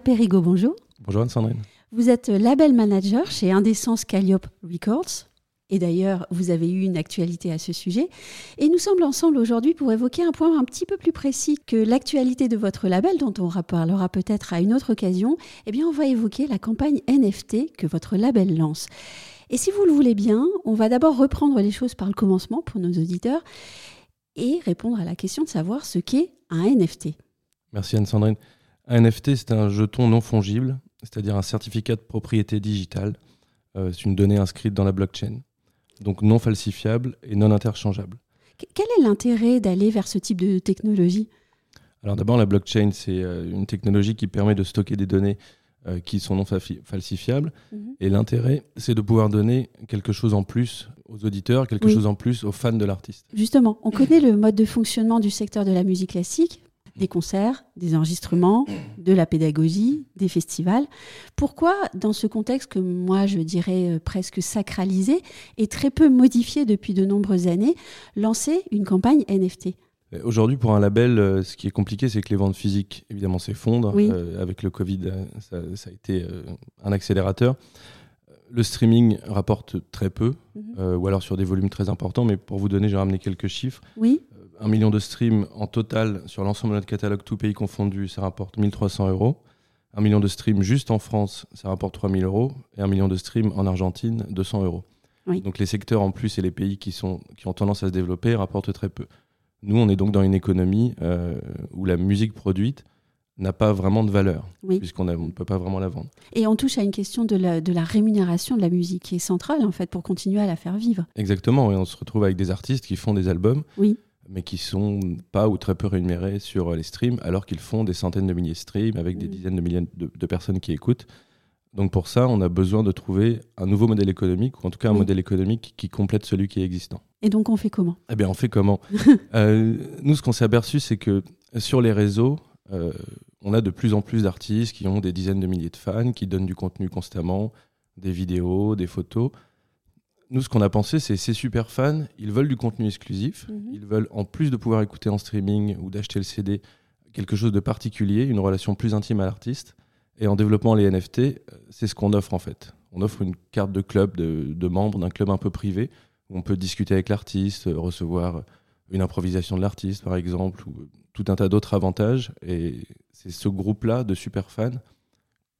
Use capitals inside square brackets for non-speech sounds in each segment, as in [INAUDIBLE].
Perrigo, bonjour. Bonjour Anne-Sandrine. Vous êtes label manager chez Indessence Calliope Records. Et d'ailleurs, vous avez eu une actualité à ce sujet. Et nous sommes ensemble aujourd'hui pour évoquer un point un petit peu plus précis que l'actualité de votre label, dont on reparlera peut-être à une autre occasion. Eh bien, on va évoquer la campagne NFT que votre label lance. Et si vous le voulez bien, on va d'abord reprendre les choses par le commencement pour nos auditeurs et répondre à la question de savoir ce qu'est un NFT. Merci Anne-Sandrine. Un NFT, c'est un jeton non fongible, c'est-à-dire un certificat de propriété digitale. Euh, c'est une donnée inscrite dans la blockchain donc non falsifiable et non interchangeable. Quel est l'intérêt d'aller vers ce type de technologie? Alors d'abord, la blockchain, c'est euh, une technologie qui permet de stocker des données euh, qui sont non falsifiables. Mhm. Et l'intérêt, c'est de pouvoir donner quelque chose en plus aux auditeurs, quelque chose en plus aux fans de l'artiste. Justement, on connaît le mode de fonctionnement du secteur de la musique classique des concerts, des enregistrements, de la pédagogie, des festivals. Pourquoi, dans ce contexte que moi je dirais euh, presque sacralisé et très peu modifié depuis de nombreuses années, lancer une campagne NFT Aujourd'hui, pour un label, euh, ce qui est compliqué, c'est que les ventes physiques, évidemment, s'effondrent. Euh, avec le Covid, ça, a été un accélérateur. Le streaming rapporte très peu, mhm. ou alors sur des volumes très importants. Mais pour vous donner, j'ai ramené quelques chiffres. Oui un million de streams en total sur l'ensemble de notre catalogue, tout pays confondu, ça rapporte 1300 euros. Un million de streams juste en France, ça rapporte 3000 euros. Et un million de streams en Argentine, 200 euros. Donc les secteurs en plus et les pays qui, sont, qui ont tendance à se développer rapportent très peu. Nous, on est donc dans une économie euh, où la musique produite n'a pas vraiment de valeur, puisqu'on ne peut pas vraiment la vendre. Et on touche à une question de la, de la, rémunération de la musique qui est centrale, en fait, pour continuer à la faire vivre. Exactement, et on se retrouve avec des artistes qui font des albums oui mais qui sont pas ou très peu rémunérés sur les streams, alors qu'ils font des centaines de milliers de streams avec des mm. dizaines de milliers de, personnes qui écoutent. Donc pour ça, on a besoin de trouver un nouveau modèle économique, ou en tout cas un modèle économique qui complète celui qui est existant. Et donc on fait comment? Eh bien on fait comment? [LAUGHS] Euh, Nous, ce qu'on s'est aperçu, c'est que sur les réseaux, euh, on a de plus en plus d'artistes qui ont des dizaines de milliers de fans, qui donnent du contenu constamment, des vidéos, des photos nous, ce qu'on a pensé, c'est ces super fans, ils veulent du contenu exclusif, mhm. ils veulent, en plus de pouvoir écouter en streaming ou d'acheter le CD, quelque chose de particulier, une relation plus intime à l'artiste. Et en développant les NFT, euh, c'est ce qu'on offre en fait. On offre une carte de club, de, de membres d'un club un peu privé, où on peut discuter avec l'artiste, euh, recevoir une improvisation de l'artiste par exemple, ou tout un tas d'autres avantages. Et c'est ce groupe-là de super fans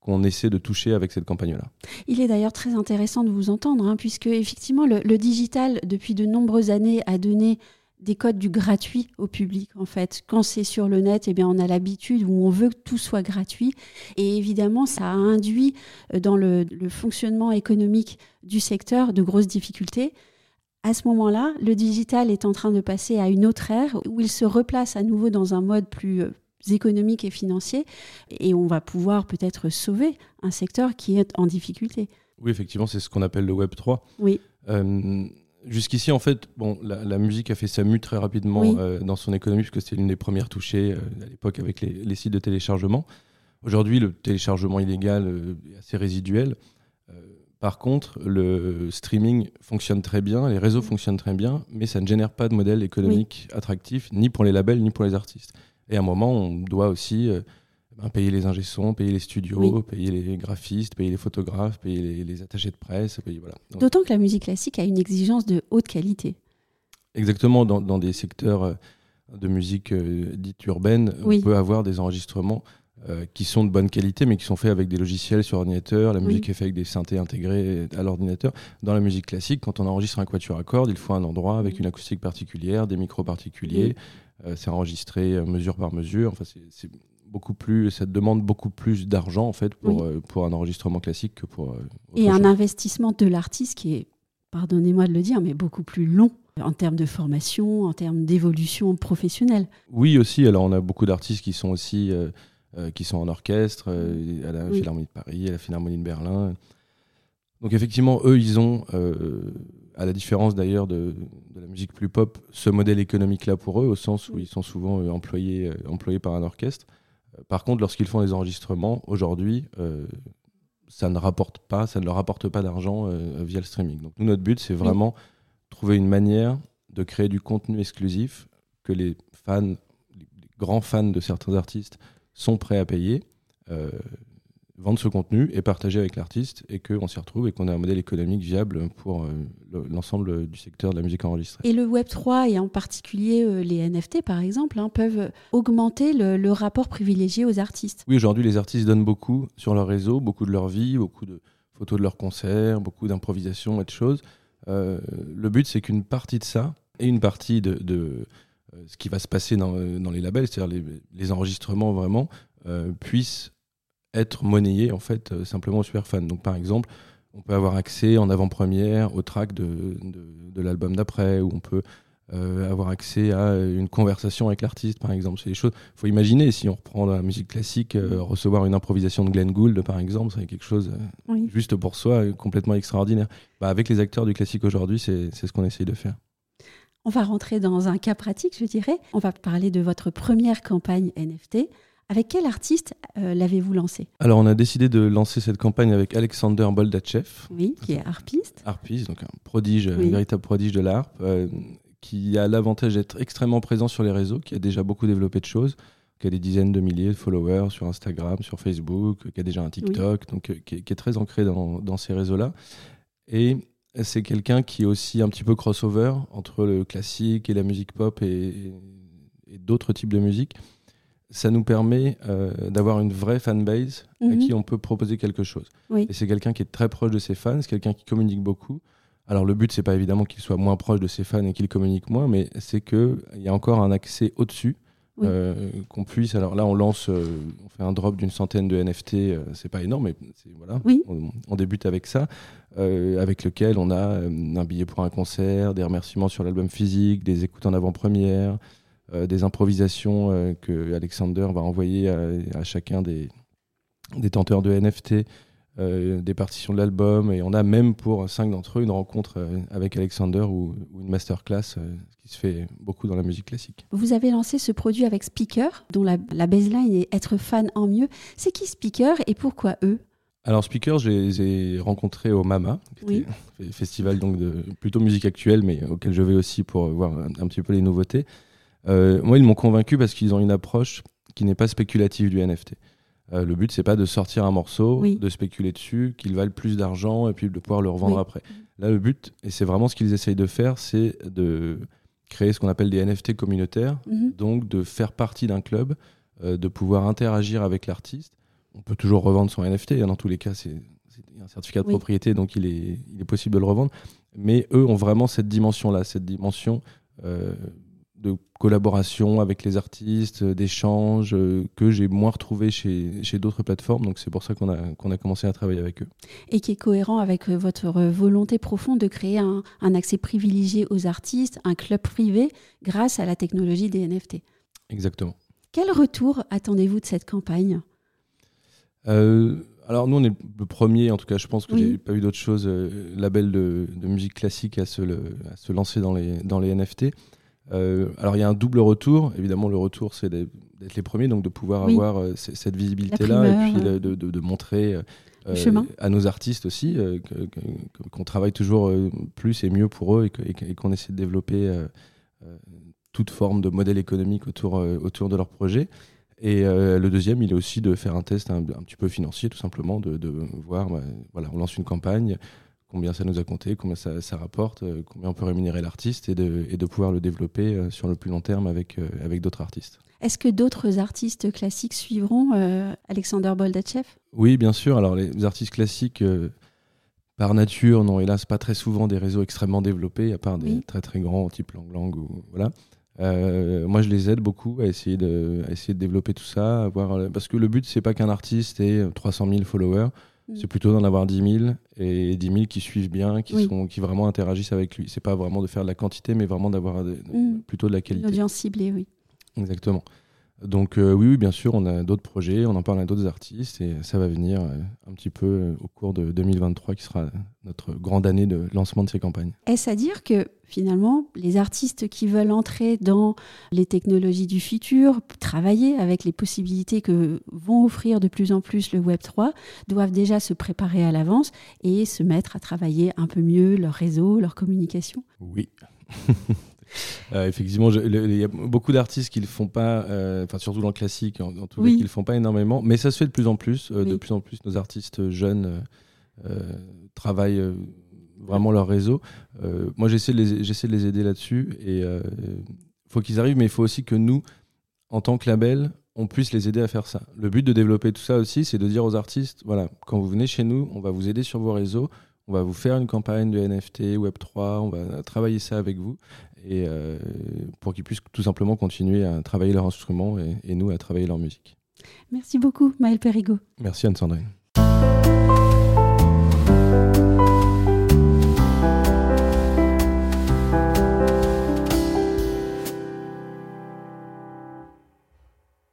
qu'on essaie de toucher avec cette campagne-là. Il est d'ailleurs très intéressant de vous entendre, hein, puisque effectivement le, digital, depuis de nombreuses années, a donné des codes du gratuit au public en fait. Quand c'est sur le net, eh bien on a l'habitude où on veut que tout soit gratuit et évidemment ça a induit euh, dans le, le fonctionnement économique du secteur de grosses difficultés. À ce moment-là, le digital est en train de passer à une autre ère où il se replace à nouveau dans un mode plus euh, économiques et financiers, et on va pouvoir peut-être sauver un secteur qui est en difficulté. Oui, effectivement, c'est ce qu'on appelle le Web 3. Oui. Euh, jusqu'ici, en fait, bon, la, musique a fait sa mue très rapidement euh, dans son économie, puisque c'était l'une des premières touchées euh, à l'époque avec les, sites de téléchargement. Aujourd'hui, le téléchargement illégal est assez résiduel. Par contre, le streaming fonctionne très bien, les réseaux fonctionnent très bien, mais ça ne génère pas de modèle économique attractif, ni pour les labels, ni pour les artistes. Et à un moment, on doit aussi euh, ben, payer les ingé payer les studios, payer les graphistes, payer les photographes, payer les, attachés de presse. Voilà. D'autant que la musique classique a une exigence de haute qualité. Exactement, dans, dans des secteurs euh, de musique euh, dite urbaine, on peut avoir des enregistrements qui sont de bonne qualité, mais qui sont faits avec des logiciels sur ordinateur. La musique est faite avec des synthés intégrés à l'ordinateur. Dans la musique classique, quand on enregistre un quatuor à cordes, il faut un endroit avec une acoustique particulière, des micros particuliers. Euh, c'est enregistré euh, mesure par mesure. Enfin, c'est beaucoup plus, ça demande beaucoup plus d'argent en fait pour, euh, pour un enregistrement classique que pour. Et un investissement de l'artiste qui est, pardonnez-moi de le dire, mais beaucoup plus long en termes de formation, en termes d'évolution professionnelle. Oui aussi. Alors on a beaucoup d'artistes qui sont aussi qui sont en orchestre à la Philharmonie de Paris, à la Philharmonie de Berlin. Donc effectivement, eux, ils ont à la différence d'ailleurs de, la musique plus pop, ce modèle économique-là pour eux, au sens où ils sont souvent euh, employés, euh, employés par un orchestre. Euh, par contre, lorsqu'ils font des enregistrements, aujourd'hui, ça ne rapporte pas, ça ne leur rapporte pas d'argent via le streaming. Donc nous, notre but, c'est vraiment trouver une manière de créer du contenu exclusif que les fans, les grands fans de certains artistes sont prêts à payer vendre ce contenu et partager avec l'artiste et qu'on s'y retrouve et qu'on ait un modèle économique viable pour euh, l'ensemble du secteur de la musique enregistrée. Et le Web3 et en particulier euh, les NFT par exemple hein, peuvent augmenter le, rapport privilégié aux artistes. Oui, aujourd'hui les artistes donnent beaucoup sur leur réseau, beaucoup de leur vie, beaucoup de photos de leurs concerts, beaucoup d'improvisation et de choses. Euh, le but c'est qu'une partie de ça et une partie de, ce qui va se passer dans, les labels, c'est-à-dire les, les, enregistrements vraiment, puissent être monnayé en fait euh, simplement aux super fans. Donc par exemple, on peut avoir accès en avant-première au track de, de, l'album d'après, ou on peut euh, avoir accès à une conversation avec l'artiste, par exemple. C'est des choses. Il faut imaginer, si on reprend la musique classique, euh, recevoir une improvisation de Glenn Gould, par exemple, c'est quelque chose juste pour soi, complètement extraordinaire. Bah, avec les acteurs du classique aujourd'hui, c'est ce qu'on essaye de faire. On va rentrer dans un cas pratique, je dirais. On va parler de votre première campagne NFT. Avec quel artiste euh, l'avez-vous lancé? Alors, on a décidé de lancer cette campagne avec Alexander Boldachev. Oui, qui est harpiste. Harpiste, donc un prodige, un véritable prodige de l'harpe, euh, qui a l'avantage d'être extrêmement présent sur les réseaux, qui a déjà beaucoup développé de choses, qui a des dizaines de milliers de followers sur Instagram, sur Facebook, qui a déjà un TikTok, donc euh, qui est, très ancré dans, ces réseaux-là. Et c'est quelqu'un qui est aussi un petit peu crossover entre le classique et la musique pop et d'autres types de musique ça nous permet euh, d'avoir une vraie fanbase à mhm. qui on peut proposer quelque chose. Et c'est quelqu'un qui est très proche de ses fans, c'est quelqu'un qui communique beaucoup. Alors le but, c'est pas évidemment qu'il soit moins proche de ses fans et qu'il communique moins, mais c'est qu'il y a encore un accès au-dessus. Euh, qu'on puisse. Alors là, on lance, euh, on fait un drop d'une centaine de NFT, c'est pas énorme, mais voilà, on, on, débute avec ça, avec lequel on a un billet pour un concert, des remerciements sur l'album physique, des écoutes en avant-première, euh, des improvisations euh, que Alexander va envoyer à, chacun des, des tenteurs de NFT. Euh, des partitions de l'album et on a même pour cinq d'entre eux une rencontre avec Alexander ou, une masterclass qui se fait beaucoup dans la musique classique. Vous avez lancé ce produit avec Speaker dont la, la baseline est être fan en mieux. C'est qui Speaker et pourquoi eux? Alors Speaker, je les ai rencontrés au Mama, festival donc de plutôt musique actuelle, mais auquel je vais aussi pour voir un petit peu les nouveautés. Euh, moi, ils m'ont convaincu parce qu'ils ont une approche qui n'est pas spéculative du NFT. Euh, le but, c'est pas de sortir un morceau, de spéculer dessus, qu'il vaille plus d'argent et puis de pouvoir le revendre après. Là, le but, et c'est vraiment ce qu'ils essayent de faire, c'est de créer ce qu'on appelle des NFT communautaires, mhm. donc de faire partie d'un club, euh, de pouvoir interagir avec l'artiste. On peut toujours revendre son NFT, hein, dans tous les cas, c'est un certificat de propriété, donc il est, il est possible de le revendre. Mais eux ont vraiment cette dimension-là, cette dimension de collaboration avec les artistes, euh, d'échanges euh, que j'ai moins retrouvé chez, chez d'autres plateformes. Donc c'est pour ça qu'on a, qu'on a commencé à travailler avec eux. Et qui est cohérent avec euh, votre volonté profonde de créer un, accès privilégié aux artistes, un club privé grâce à la technologie des NFT. Exactement. Quel retour attendez-vous de cette campagne? Alors nous, on est le premier, en tout cas je pense que j'ai pas eu d'autre chose, label de, de, musique classique à se, à se lancer dans les, dans les NFT. Euh, alors il y a un double retour. Évidemment, le retour, c'est d'être les premiers, donc de pouvoir avoir euh, cette visibilité-là et puis de, montrer euh, à nos artistes aussi qu'on travaille toujours plus et mieux pour eux et qu'on essaie de développer toute forme de modèle économique autour, autour de leur projet. Et le deuxième, il est aussi de faire un test un, petit peu financier, tout simplement, de, voir, bah, voilà, on lance une campagne, combien ça nous a compté, combien ça, rapporte, euh, combien on peut rémunérer l'artiste et de, et de, pouvoir le développer euh, sur le plus long terme avec, euh, avec d'autres artistes. Est-ce que d'autres artistes classiques suivront Alexander Boldachev Oui, bien sûr. Alors les artistes classiques, par nature, n'ont hélas pas très souvent des réseaux extrêmement développés, à part des très très grands type Lang Lang. Ou, voilà. moi, je les aide beaucoup à essayer de, à essayer de développer tout ça, avoir, parce que le but, c'est pas qu'un artiste ait 300 000 followers. Mm. C'est plutôt d'en avoir 10 000 et 10 000 qui suivent bien, qui, sont, qui vraiment interagissent avec lui. C'est pas vraiment de faire de la quantité, mais vraiment d'avoir mm. plutôt de la qualité. L'audience ciblée, oui. Exactement. Donc euh, oui, oui, bien sûr, on a d'autres projets, on en parle à d'autres artistes et ça va venir euh, un petit peu euh, au cours de 2023 qui sera notre grande année de lancement de ces campagnes. Est-ce à dire que finalement, les artistes qui veulent entrer dans les technologies du futur, travailler avec les possibilités que vont offrir de plus en plus le Web 3, doivent déjà se préparer à l'avance et se mettre à travailler un peu mieux leur réseau, leur communication? Oui. [LAUGHS] effectivement, il y a beaucoup d'artistes qui le font pas, enfin surtout dans le classique, en, tout cas, qui le font pas énormément, mais ça se fait de plus en plus. De plus en plus, nos artistes jeunes travaillent vraiment leur réseau. moi, j'essaie de, les, de les aider là-dessus et il faut qu'ils arrivent, mais il faut aussi que nous, en tant que label, on puisse les aider à faire ça. Le but de développer tout ça aussi, c'est de dire aux artistes, voilà, quand vous venez chez nous, on va vous aider sur vos réseaux, on va vous faire une campagne de NFT, Web3, on va travailler ça avec vous, et euh, pour qu'ils puissent tout simplement continuer à travailler leur instrument et, et nous à travailler leur musique. Merci beaucoup, Maël Perigo. Merci Anne-Sandrine.